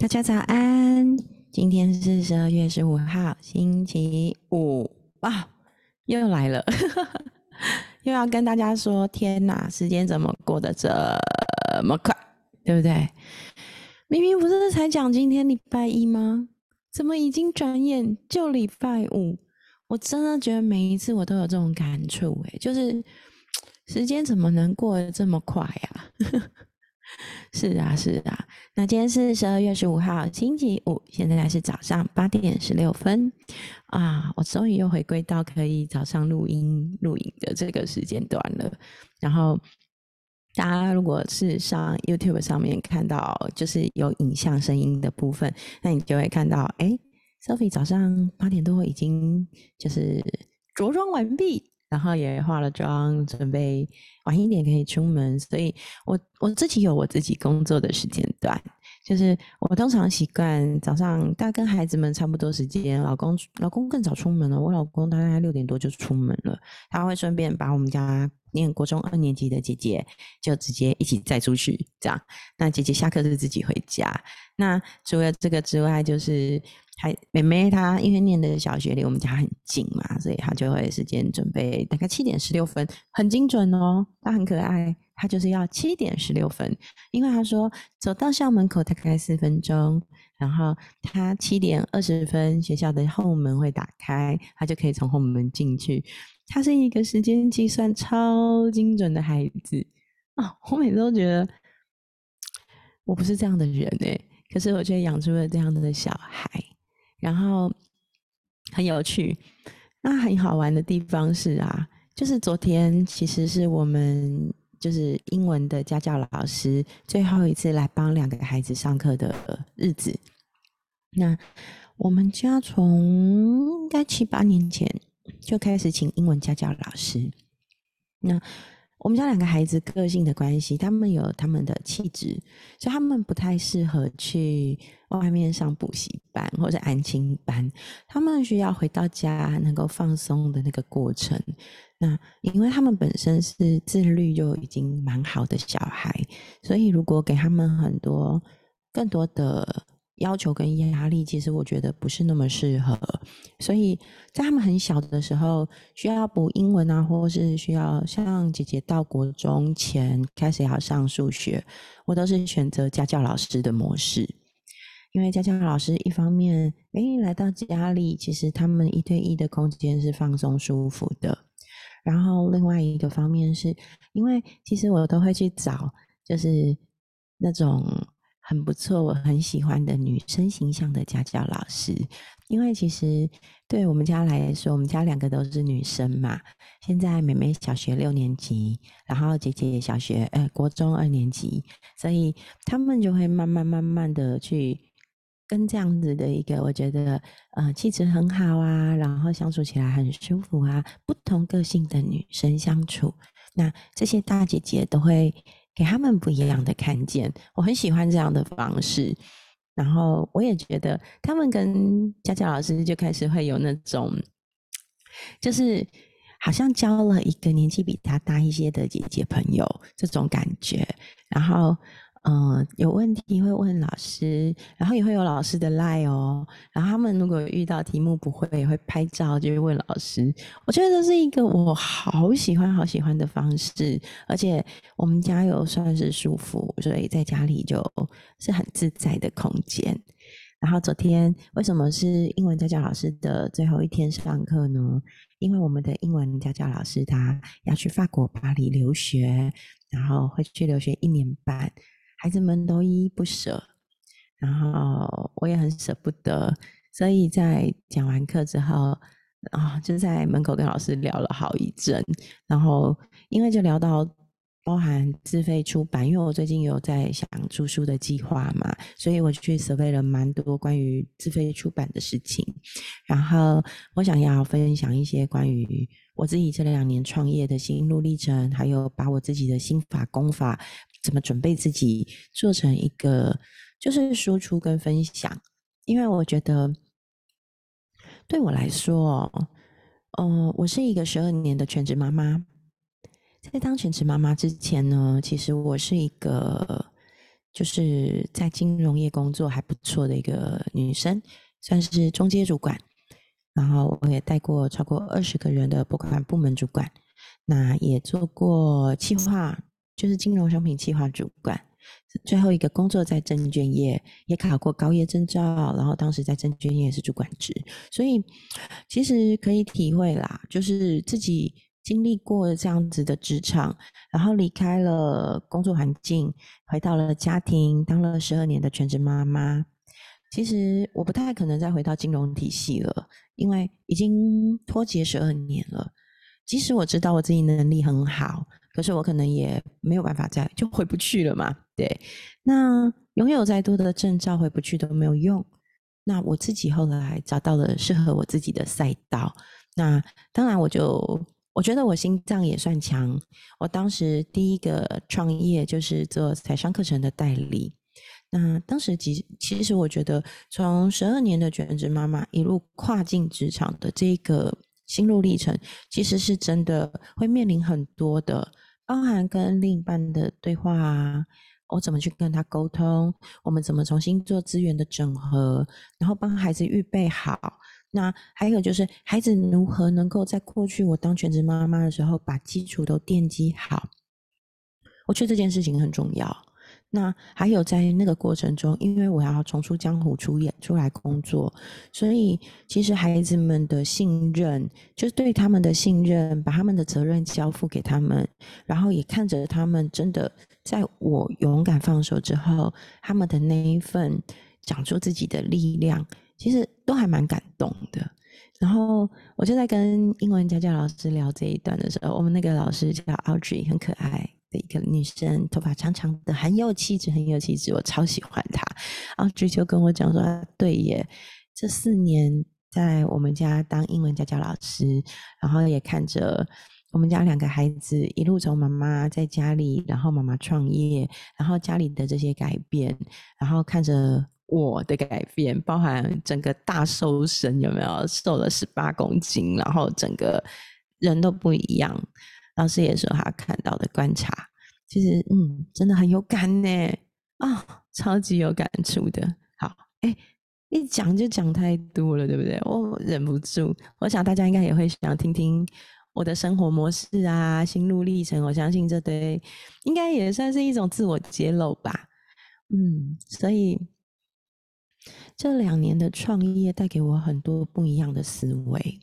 大家早安，今天是十二月十五号，星期五哇，又来了，又要跟大家说，天哪，时间怎么过得这么快，对不对？明明不是才讲今天礼拜一吗？怎么已经转眼就礼拜五？我真的觉得每一次我都有这种感触，诶就是 时间怎么能过得这么快呀？是啊，是啊。那今天是十二月十五号，星期五，现在是早上八点十六分啊！我终于又回归到可以早上录音录影的这个时间段了。然后大家如果是上 YouTube 上面看到，就是有影像、声音的部分，那你就会看到，哎，Sophie 早上八点多已经就是着装完毕。然后也化了妆，准备晚一点可以出门。所以，我我自己有我自己工作的时间段，就是我通常习惯早上大概跟孩子们差不多时间，老公老公更早出门了。我老公大概六点多就出门了，他会顺便把我们家念国中二年级的姐姐就直接一起载出去，这样。那姐姐下课就自己回家。那除了这个之外，就是。还妹妹她因为念的小学离我们家很近嘛，所以她就会时间准备大概七点十六分，很精准哦。她很可爱，她就是要七点十六分，因为她说走到校门口大概四分钟，然后她七点二十分学校的后门会打开，她就可以从后门进去。她是一个时间计算超精准的孩子啊！我每次都觉得我不是这样的人哎，可是我却养出了这样的小孩。然后很有趣，那很好玩的地方是啊，就是昨天其实是我们就是英文的家教老师最后一次来帮两个孩子上课的日子。那我们家从应该七八年前就开始请英文家教老师。那我们家两个孩子个性的关系，他们有他们的气质，所以他们不太适合去外面上补习班或者安亲班。他们需要回到家能够放松的那个过程。那因为他们本身是自律就已经蛮好的小孩，所以如果给他们很多更多的。要求跟压力，其实我觉得不是那么适合，所以在他们很小的时候，需要补英文啊，或是需要像姐姐到国中前开始要上数学，我都是选择家教老师的模式，因为家教老师一方面，哎，来到家里，其实他们一对一的空间是放松舒服的，然后另外一个方面是，因为其实我都会去找，就是那种。很不错，我很喜欢的女生形象的家教老师，因为其实对我们家来说，我们家两个都是女生嘛。现在妹妹小学六年级，然后姐姐小学呃国中二年级，所以他们就会慢慢慢慢的去跟这样子的一个我觉得呃气质很好啊，然后相处起来很舒服啊，不同个性的女生相处，那这些大姐姐都会。给他们不一样的看见，我很喜欢这样的方式。然后我也觉得他们跟佳佳老师就开始会有那种，就是好像交了一个年纪比他大一些的姐姐朋友这种感觉。然后。嗯，有问题会问老师，然后也会有老师的赖哦。然后他们如果遇到题目不会，也会拍照就会问老师。我觉得这是一个我好喜欢、好喜欢的方式，而且我们家又算是舒服，所以在家里就是很自在的空间。然后昨天为什么是英文家教老师的最后一天上课呢？因为我们的英文家教老师他要去法国巴黎留学，然后会去留学一年半。孩子们都依依不舍，然后我也很舍不得，所以在讲完课之后，啊，就在门口跟老师聊了好一阵，然后因为就聊到包含自费出版，因为我最近有在想出书的计划嘛，所以我去准备了蛮多关于自费出版的事情，然后我想要分享一些关于我自己这两年创业的心路历程，还有把我自己的心法功法。怎么准备自己做成一个就是输出跟分享？因为我觉得对我来说，呃，我是一个十二年的全职妈妈。在当全职妈妈之前呢，其实我是一个就是在金融业工作还不错的一个女生，算是中阶主管。然后我也带过超过二十个人的拨款部门主管，那也做过企划，就是金融商品企划主管。最后一个工作在证券业，也考过高业证照，然后当时在证券业是主管职，所以其实可以体会啦，就是自己经历过这样子的职场，然后离开了工作环境，回到了家庭，当了十二年的全职妈妈。其实我不太可能再回到金融体系了，因为已经脱节十二年了。即使我知道我自己能力很好。可是我可能也没有办法再就回不去了嘛，对。那拥有再多的证照回不去都没有用。那我自己后来找到了适合我自己的赛道。那当然，我就我觉得我心脏也算强。我当时第一个创业就是做财商课程的代理。那当时其其实我觉得从十二年的全职妈妈一路跨进职场的这个心路历程，其实是真的会面临很多的。包含跟另一半的对话啊，我怎么去跟他沟通？我们怎么重新做资源的整合？然后帮孩子预备好。那还有就是，孩子如何能够在过去我当全职妈妈的时候，把基础都奠基好？我觉得这件事情很重要。那还有在那个过程中，因为我要重出江湖出演出来工作，所以其实孩子们的信任，就是对他们的信任，把他们的责任交付给他们，然后也看着他们真的在我勇敢放手之后，他们的那一份讲出自己的力量，其实都还蛮感动的。然后我就在跟英文家教老师聊这一段的时候，我们那个老师叫 Audrey，很可爱。的一个女生，头发长长的，很有气质，很有气质，我超喜欢她。然后追求跟我讲说：“对耶，这四年在我们家当英文家教老师，然后也看着我们家两个孩子一路从妈妈在家里，然后妈妈创业，然后家里的这些改变，然后看着我的改变，包含整个大瘦身有没有瘦了十八公斤，然后整个人都不一样。”老师也说他看到的观察，其实嗯，真的很有感呢啊，超级有感触的。好，哎，一讲就讲太多了，对不对？我忍不住，我想大家应该也会想听听我的生活模式啊，心路历程。我相信这对应该也算是一种自我揭露吧。嗯，所以这两年的创业带给我很多不一样的思维。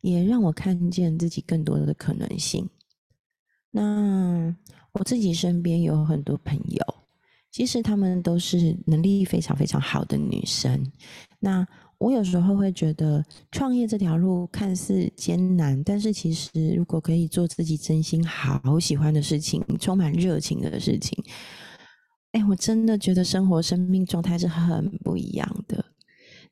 也让我看见自己更多的可能性。那我自己身边有很多朋友，其实他们都是能力非常非常好的女生。那我有时候会觉得，创业这条路看似艰难，但是其实如果可以做自己真心好喜欢的事情，充满热情的事情，哎，我真的觉得生活生命状态是很不一样的。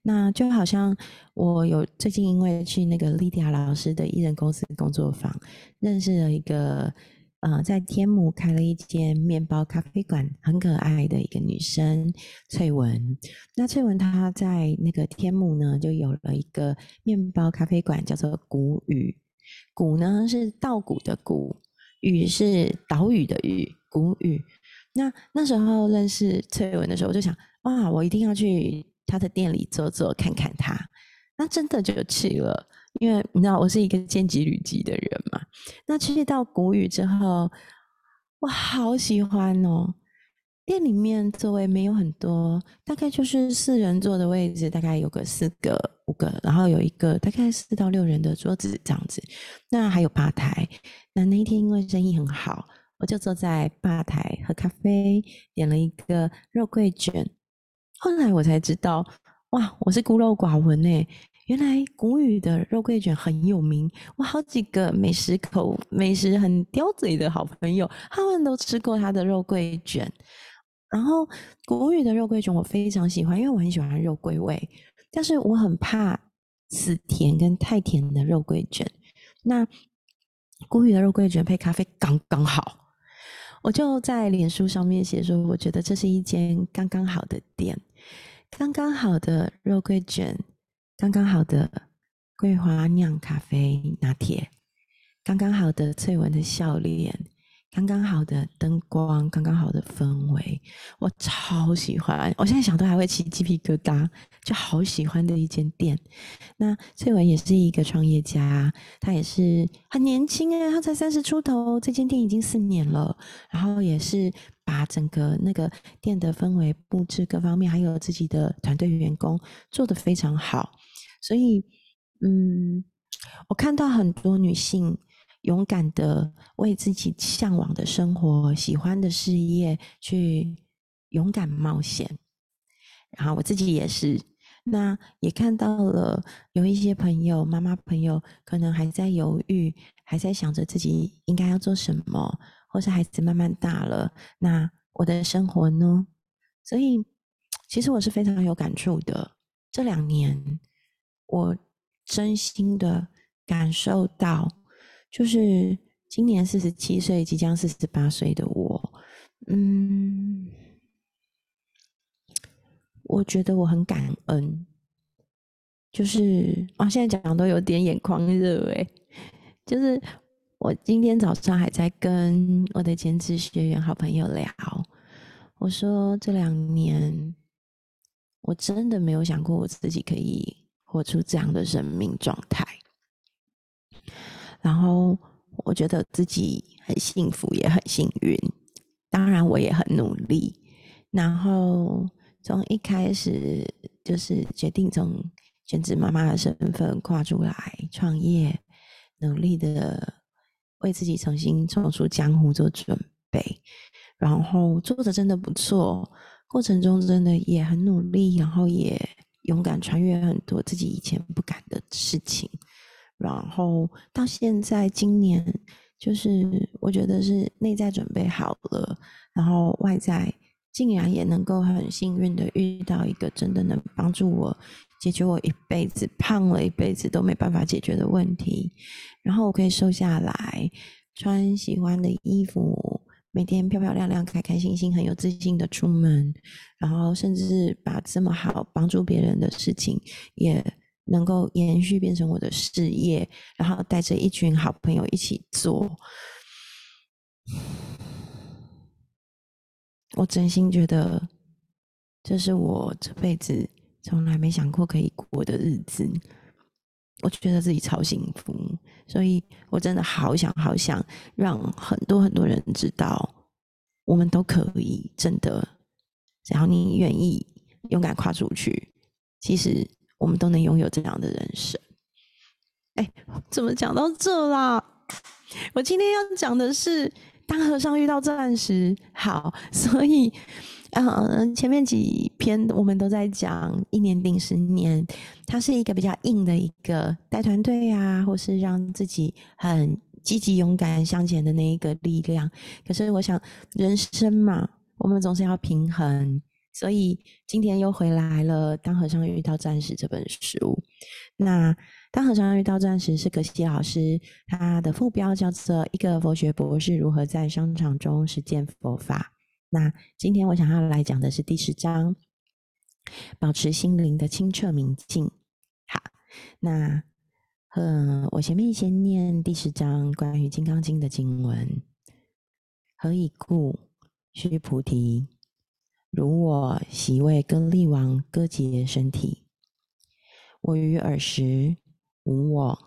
那就好像我有最近因为去那个莉迪亚老师的艺人公司工作坊，认识了一个呃在天母开了一间面包咖啡馆，很可爱的一个女生翠文。那翠文她在那个天母呢，就有了一个面包咖啡馆，叫做谷雨。谷呢是稻谷的谷，雨是岛屿的屿，谷雨。那那时候认识翠文的时候，我就想，哇，我一定要去。他的店里坐坐看看他，那真的就去了，因为你知道我是一个见机旅机的人嘛。那去到谷雨之后，我好喜欢哦。店里面座位没有很多，大概就是四人座的位置，大概有个四个、五个，然后有一个大概四到六人的桌子这样子。那还有吧台。那那一天因为生意很好，我就坐在吧台喝咖啡，点了一个肉桂卷。后来我才知道，哇，我是孤陋寡闻呢。原来谷雨的肉桂卷很有名，我好几个美食口、美食很刁嘴的好朋友，他们都吃过他的肉桂卷。然后谷雨的肉桂卷我非常喜欢，因为我很喜欢肉桂味，但是我很怕死甜跟太甜的肉桂卷。那谷雨的肉桂卷配咖啡刚刚好。我就在脸书上面写说，我觉得这是一间刚刚好的店，刚刚好的肉桂卷，刚刚好的桂花酿咖啡拿铁，刚刚好的翠文的笑脸，刚刚好的灯光，刚刚好的氛围，我超喜欢。我现在想都还会起鸡皮疙瘩，就好喜欢的一间店。那翠文也是一个创业家，他也是很年轻哎，他才三十出头，这间店已经四年了，然后也是把整个那个店的氛围、布置各方面，还有自己的团队员工做得非常好。所以，嗯，我看到很多女性。勇敢的为自己向往的生活、喜欢的事业去勇敢冒险，然后我自己也是，那也看到了有一些朋友、妈妈朋友可能还在犹豫，还在想着自己应该要做什么，或是孩子慢慢大了，那我的生活呢？所以，其实我是非常有感触的。这两年，我真心的感受到。就是今年四十七岁，即将四十八岁的我，嗯，我觉得我很感恩。就是啊，现在讲都有点眼眶热诶。就是我今天早上还在跟我的兼职学员好朋友聊，我说这两年我真的没有想过我自己可以活出这样的生命状态。然后我觉得自己很幸福，也很幸运。当然，我也很努力。然后从一开始就是决定从全职妈妈的身份跨出来创业，努力的为自己重新走出江湖做准备。然后做的真的不错，过程中真的也很努力，然后也勇敢穿越很多自己以前不敢的事情。然后到现在，今年就是我觉得是内在准备好了，然后外在竟然也能够很幸运的遇到一个真的能帮助我解决我一辈子胖了一辈子都没办法解决的问题，然后我可以瘦下来，穿喜欢的衣服，每天漂漂亮亮、开开心心、很有自信的出门，然后甚至把这么好帮助别人的事情也。能够延续变成我的事业，然后带着一群好朋友一起做，我真心觉得这是我这辈子从来没想过可以过的日子。我就觉得自己超幸福，所以我真的好想好想让很多很多人知道，我们都可以，真的，只要你愿意勇敢跨出去，其实。我们都能拥有这样的人生。哎，怎么讲到这啦？我今天要讲的是当和尚遇到钻石。好，所以，嗯，前面几篇我们都在讲一年定十年，它是一个比较硬的一个带团队啊，或是让自己很积极勇敢向前的那一个力量。可是，我想人生嘛，我们总是要平衡。所以今天又回来了。当和尚遇到钻石这本书，那当和尚遇到钻石是葛西老师他的副标叫做“一个佛学博士如何在商场中实践佛法”。那今天我想要来讲的是第十章，保持心灵的清澈明净。好，那嗯，我前面先念第十章关于《金刚经》的经文：何以故？须菩提。如我席位跟力王割截身体，我于尔时无我，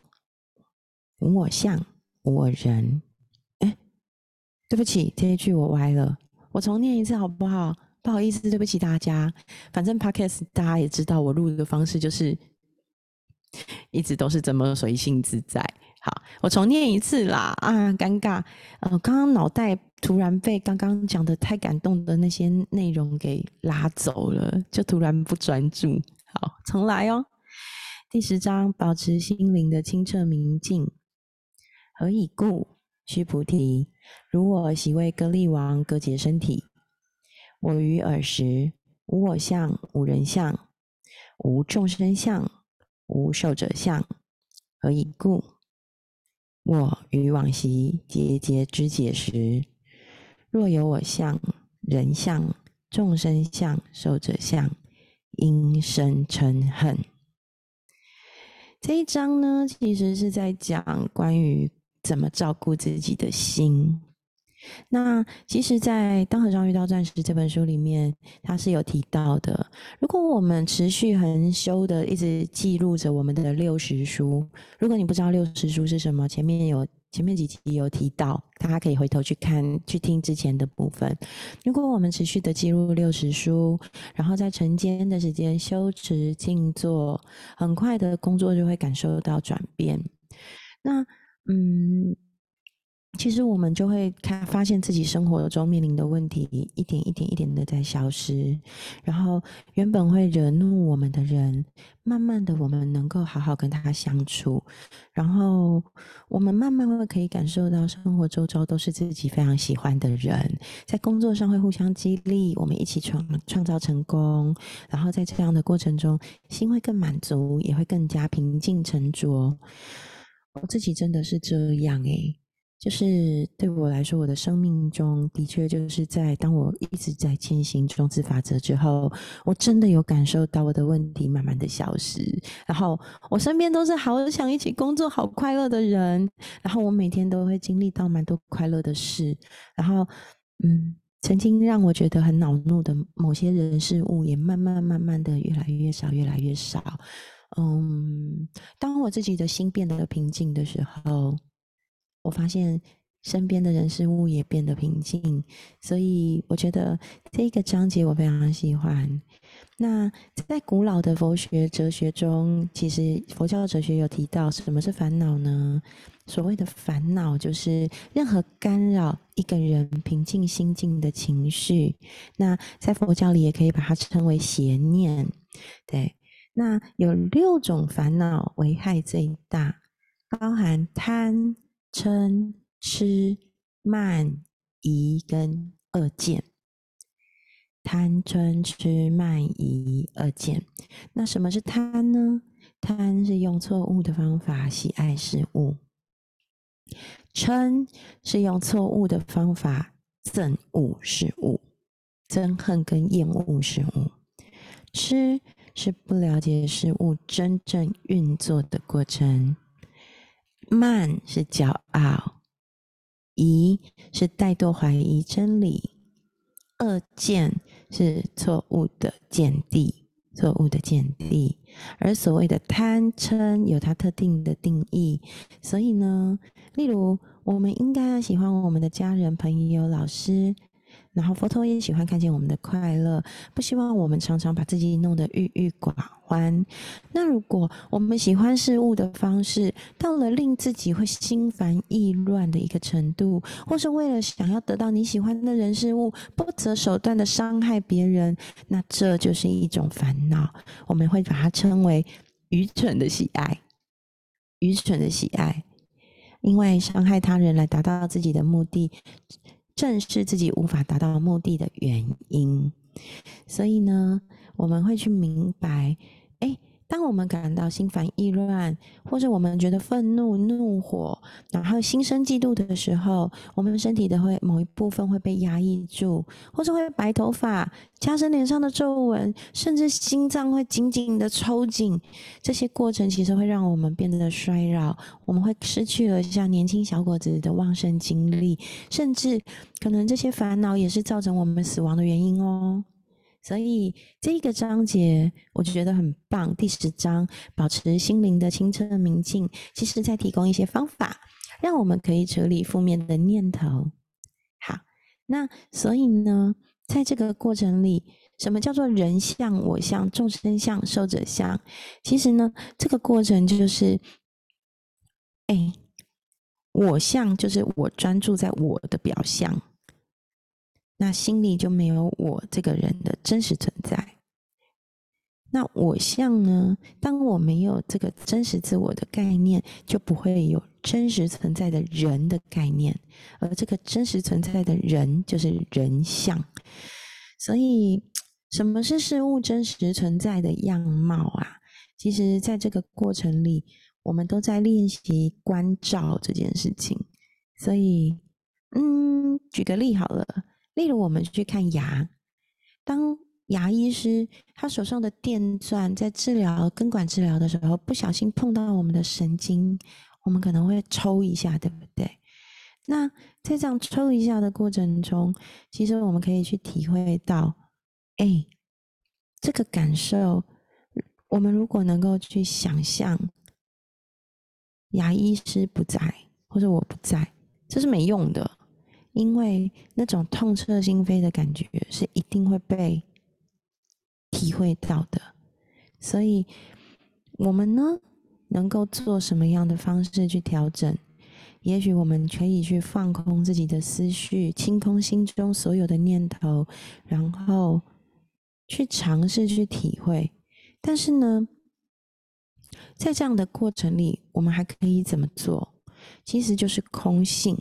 无我相，无我人。哎，对不起，这一句我歪了，我重念一次好不好？不好意思，对不起大家。反正 podcast 大家也知道，我录的方式就是一直都是这么随性自在。好，我重念一次啦！啊，尴尬，呃，刚刚脑袋突然被刚刚讲的太感动的那些内容给拉走了，就突然不专注。好，重来哦。第十章，保持心灵的清澈明净。何以故？须菩提，如我昔为割利王割截身体，我于尔时无我相，无人相，无众生相，无寿者相。何以故？我于往昔节节之解时，若有我相、人相、众生相、寿者相，因生嗔恨。这一章呢，其实是在讲关于怎么照顾自己的心。那其实，在《当和尚遇到钻石》这本书里面，他是有提到的。如果我们持续恒修的一直记录着我们的六十书，如果你不知道六十书是什么，前面有前面几集有提到，大家可以回头去看去听之前的部分。如果我们持续的记录六十书，然后在晨间的时间修持静坐，很快的工作就会感受到转变。那嗯。其实我们就会看，发现自己生活中面临的问题，一点一点一点的在消失。然后原本会惹怒我们的人，慢慢的我们能够好好跟他相处。然后我们慢慢会可以感受到，生活周遭都是自己非常喜欢的人，在工作上会互相激励，我们一起创创造成功。然后在这样的过程中，心会更满足，也会更加平静沉着。我自己真的是这样诶。就是对我来说，我的生命中的确就是在当我一直在践行种子法则之后，我真的有感受到我的问题慢慢的消失，然后我身边都是好想一起工作、好快乐的人，然后我每天都会经历到蛮多快乐的事，然后嗯，曾经让我觉得很恼怒的某些人事物，也慢慢慢慢的越来越少，越来越少。嗯，当我自己的心变得平静的时候。我发现身边的人事物也变得平静，所以我觉得这一个章节我非常喜欢。那在古老的佛学哲学中，其实佛教的哲学有提到什么是烦恼呢？所谓的烦恼就是任何干扰一个人平静心境的情绪。那在佛教里也可以把它称为邪念。对，那有六种烦恼危害最大，包含贪。嗔、痴、慢、疑跟恶见，贪、嗔、痴、慢、疑、恶见。那什么是贪呢？贪是用错误的方法喜爱事物，嗔是用错误的方法憎恶事物，憎恨跟厌恶事物。痴是不了解事物真正运作的过程。慢是骄傲，疑是怠惰怀疑真理，恶见是错误的见地，错误的见地。而所谓的贪嗔有它特定的定义，所以呢，例如我们应该要喜欢我们的家人、朋友、老师。然后佛陀也喜欢看见我们的快乐，不希望我们常常把自己弄得郁郁寡欢。那如果我们喜欢事物的方式到了令自己会心烦意乱的一个程度，或是为了想要得到你喜欢的人事物，不择手段的伤害别人，那这就是一种烦恼。我们会把它称为愚蠢的喜爱，愚蠢的喜爱，因为伤害他人来达到自己的目的。正是自己无法达到目的的原因，所以呢，我们会去明白，当我们感到心烦意乱，或者我们觉得愤怒、怒火，然后心生嫉妒的时候，我们身体的会某一部分会被压抑住，或者会白头发、加深脸上的皱纹，甚至心脏会紧紧的抽紧。这些过程其实会让我们变得衰老，我们会失去了像年轻小伙子的旺盛精力，甚至可能这些烦恼也是造成我们死亡的原因哦。所以这个章节我就觉得很棒。第十章保持心灵的清澈明净，其实在提供一些方法，让我们可以处理负面的念头。好，那所以呢，在这个过程里，什么叫做人相、我相、众生相、受者相？其实呢，这个过程就是，哎，我相就是我专注在我的表象。那心里就没有我这个人的真实存在。那我像呢？当我没有这个真实自我的概念，就不会有真实存在的人的概念。而这个真实存在的人，就是人像。所以，什么是事物真实存在的样貌啊？其实，在这个过程里，我们都在练习关照这件事情。所以，嗯，举个例好了。例如，我们去看牙，当牙医师他手上的电钻在治疗根管治疗的时候，不小心碰到我们的神经，我们可能会抽一下，对不对？那在这样抽一下的过程中，其实我们可以去体会到，哎，这个感受，我们如果能够去想象，牙医师不在，或者我不在，这是没用的，因为那种痛彻心扉的感觉是一定会被体会到的。所以，我们呢，能够做什么样的方式去调整？也许我们可以去放空自己的思绪，清空心中所有的念头，然后去尝试去体会。但是呢，在这样的过程里，我们还可以怎么做？其实就是空性。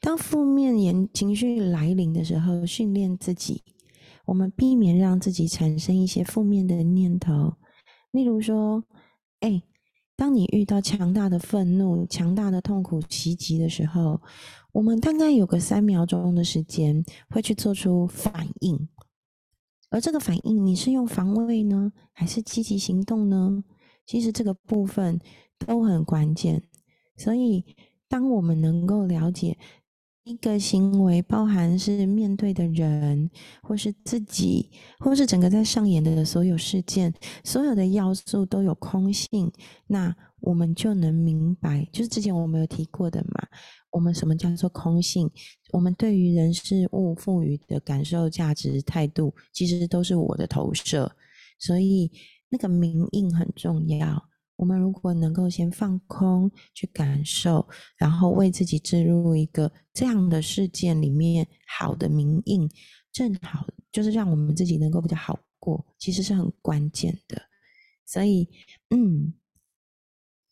当负面言情绪来临的时候，训练自己，我们避免让自己产生一些负面的念头。例如说，哎。当你遇到强大的愤怒、强大的痛苦袭击的时候，我们大概有个三秒钟的时间会去做出反应，而这个反应你是用防卫呢，还是积极行动呢？其实这个部分都很关键。所以，当我们能够了解。一个行为包含是面对的人，或是自己，或是整个在上演的所有事件，所有的要素都有空性，那我们就能明白，就是之前我们有提过的嘛。我们什么叫做空性？我们对于人事物赋予的感受、价值、态度，其实都是我的投射，所以那个明印很重要。我们如果能够先放空去感受，然后为自己置入一个这样的事件里面好的名印，正好就是让我们自己能够比较好过，其实是很关键的。所以，嗯，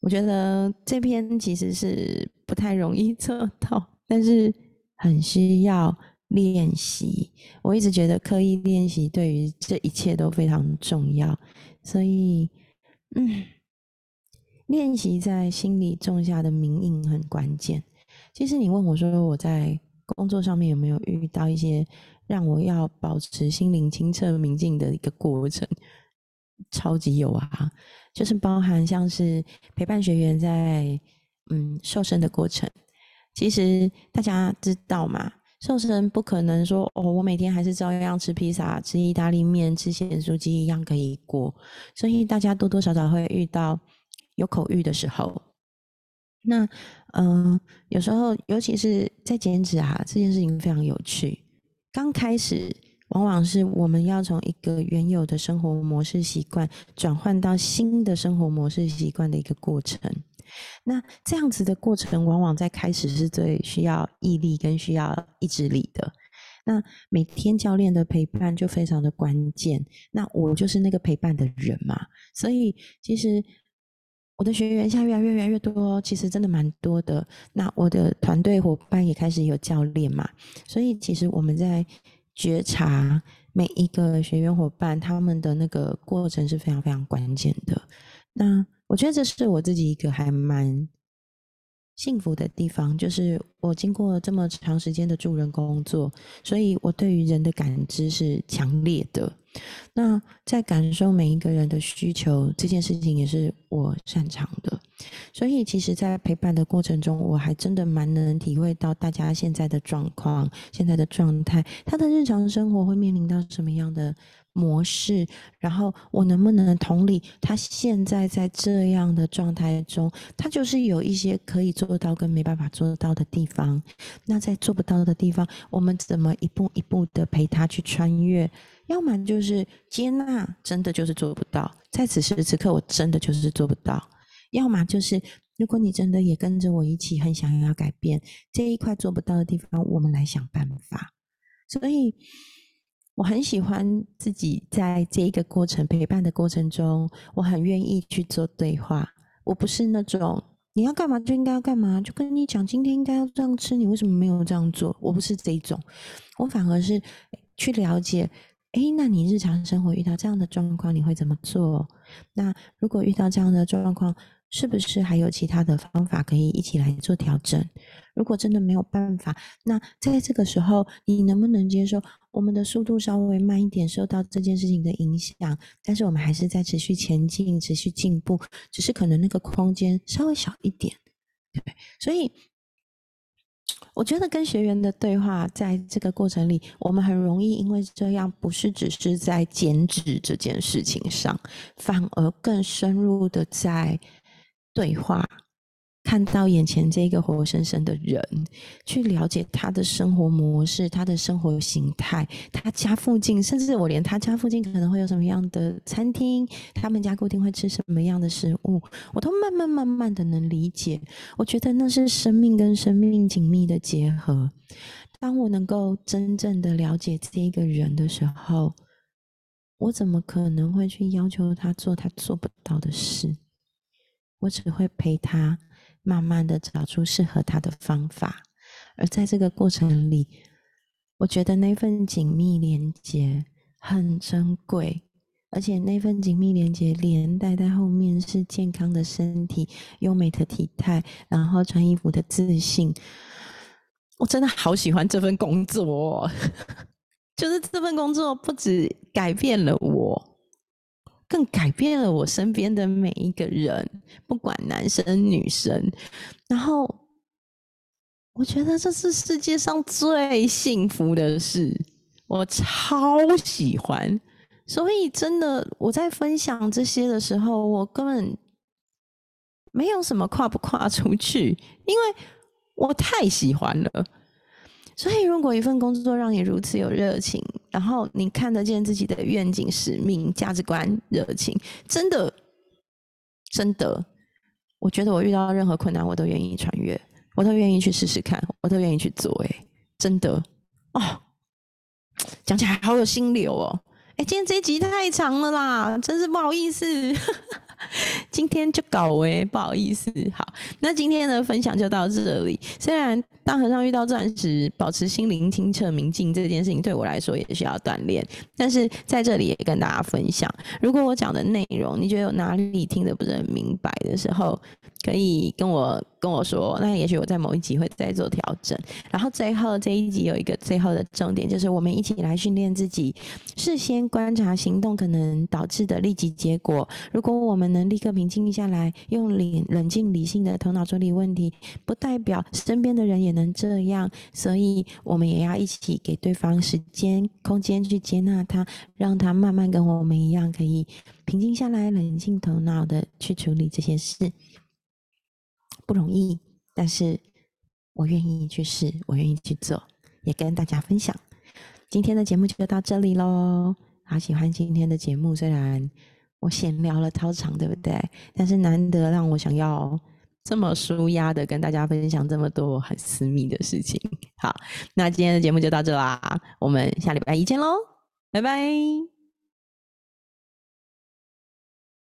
我觉得这篇其实是不太容易 做到，但是很需要练习。我一直觉得刻意练习对于这一切都非常重要，所以，嗯。练习在心里种下的名印很关键。其实你问我说我在工作上面有没有遇到一些让我要保持心灵清澈明净的一个过程，超级有啊！就是包含像是陪伴学员在嗯瘦身的过程。其实大家知道嘛，瘦身不可能说哦，我每天还是照样吃披萨、吃意大利面、吃咸酥鸡一样可以过。所以大家多多少少会遇到。有口欲的时候，那嗯，有时候尤其是在减脂啊，这件事情非常有趣。刚开始往往是我们要从一个原有的生活模式习惯转换到新的生活模式习惯的一个过程。那这样子的过程，往往在开始是最需要毅力跟需要意志力的。那每天教练的陪伴就非常的关键。那我就是那个陪伴的人嘛，所以其实。我的学员现在越来越越来越多，其实真的蛮多的。那我的团队伙伴也开始有教练嘛，所以其实我们在觉察每一个学员伙伴他们的那个过程是非常非常关键的。那我觉得这是我自己一个还蛮幸福的地方，就是我经过这么长时间的助人工作，所以我对于人的感知是强烈的。那在感受每一个人的需求这件事情，也是我擅长的。所以，其实，在陪伴的过程中，我还真的蛮能体会到大家现在的状况、现在的状态，他的日常生活会面临到什么样的模式，然后我能不能同理他现在在这样的状态中，他就是有一些可以做到跟没办法做到的地方。那在做不到的地方，我们怎么一步一步的陪他去穿越？要么就是接纳，真的就是做不到，在此时此刻我真的就是做不到；要么就是如果你真的也跟着我一起很想要改变这一块做不到的地方，我们来想办法。所以我很喜欢自己在这一个过程陪伴的过程中，我很愿意去做对话。我不是那种你要干嘛就应该要干嘛，就跟你讲今天应该要这样吃，你为什么没有这样做？我不是这种，我反而是去了解。哎，那你日常生活遇到这样的状况，你会怎么做？那如果遇到这样的状况，是不是还有其他的方法可以一起来做调整？如果真的没有办法，那在这个时候，你能不能接受我们的速度稍微慢一点，受到这件事情的影响？但是我们还是在持续前进，持续进步，只是可能那个空间稍微小一点，对不对？所以。我觉得跟学员的对话，在这个过程里，我们很容易因为这样，不是只是在减脂这件事情上，反而更深入的在对话。看到眼前这个活生生的人，去了解他的生活模式、他的生活形态，他家附近，甚至我连他家附近可能会有什么样的餐厅，他们家固定会吃什么样的食物，我都慢慢慢慢的能理解。我觉得那是生命跟生命紧密的结合。当我能够真正的了解这一个人的时候，我怎么可能会去要求他做他做不到的事？我只会陪他。慢慢的找出适合他的方法，而在这个过程里，我觉得那份紧密连接很珍贵，而且那份紧密连接连带在后面是健康的身体、优美的体态，然后穿衣服的自信。我真的好喜欢这份工作，就是这份工作不止改变了我。更改变了我身边的每一个人，不管男生女生。然后，我觉得这是世界上最幸福的事，我超喜欢。所以，真的，我在分享这些的时候，我根本没有什么跨不跨出去，因为我太喜欢了。所以，如果一份工作让你如此有热情，然后你看得见自己的愿景、使命、价值观、热情，真的，真的，我觉得我遇到任何困难，我都愿意穿越，我都愿意去试试看，我都愿意去做。哎，真的，哦，讲起来好有心流哦。哎，今天这集太长了啦，真是不好意思。今天就搞哎，不好意思。好，那今天的分享就到这里。虽然大和尚遇到钻石，保持心灵清澈明净这件事情对我来说也需要锻炼，但是在这里也跟大家分享，如果我讲的内容你觉得有哪里听得不是很明白的时候，可以跟我跟我说，那也许我在某一集会再做调整。然后最后这一集有一个最后的重点，就是我们一起来训练自己，事先观察行动可能导致的立即结果。如果我们能立刻平静下来，用冷冷静理性的头脑处理问题，不代表身边的人也能这样。所以我们也要一起给对方时间、空间去接纳他，让他慢慢跟我们一样，可以平静下来、冷静头脑的去处理这些事。不容易，但是我愿意去试，我愿意去做，也跟大家分享。今天的节目就到这里喽。好喜欢今天的节目，虽然我闲聊了超长，对不对？但是难得让我想要这么舒压的跟大家分享这么多很私密的事情。好，那今天的节目就到这啦，我们下礼拜一见喽，拜拜。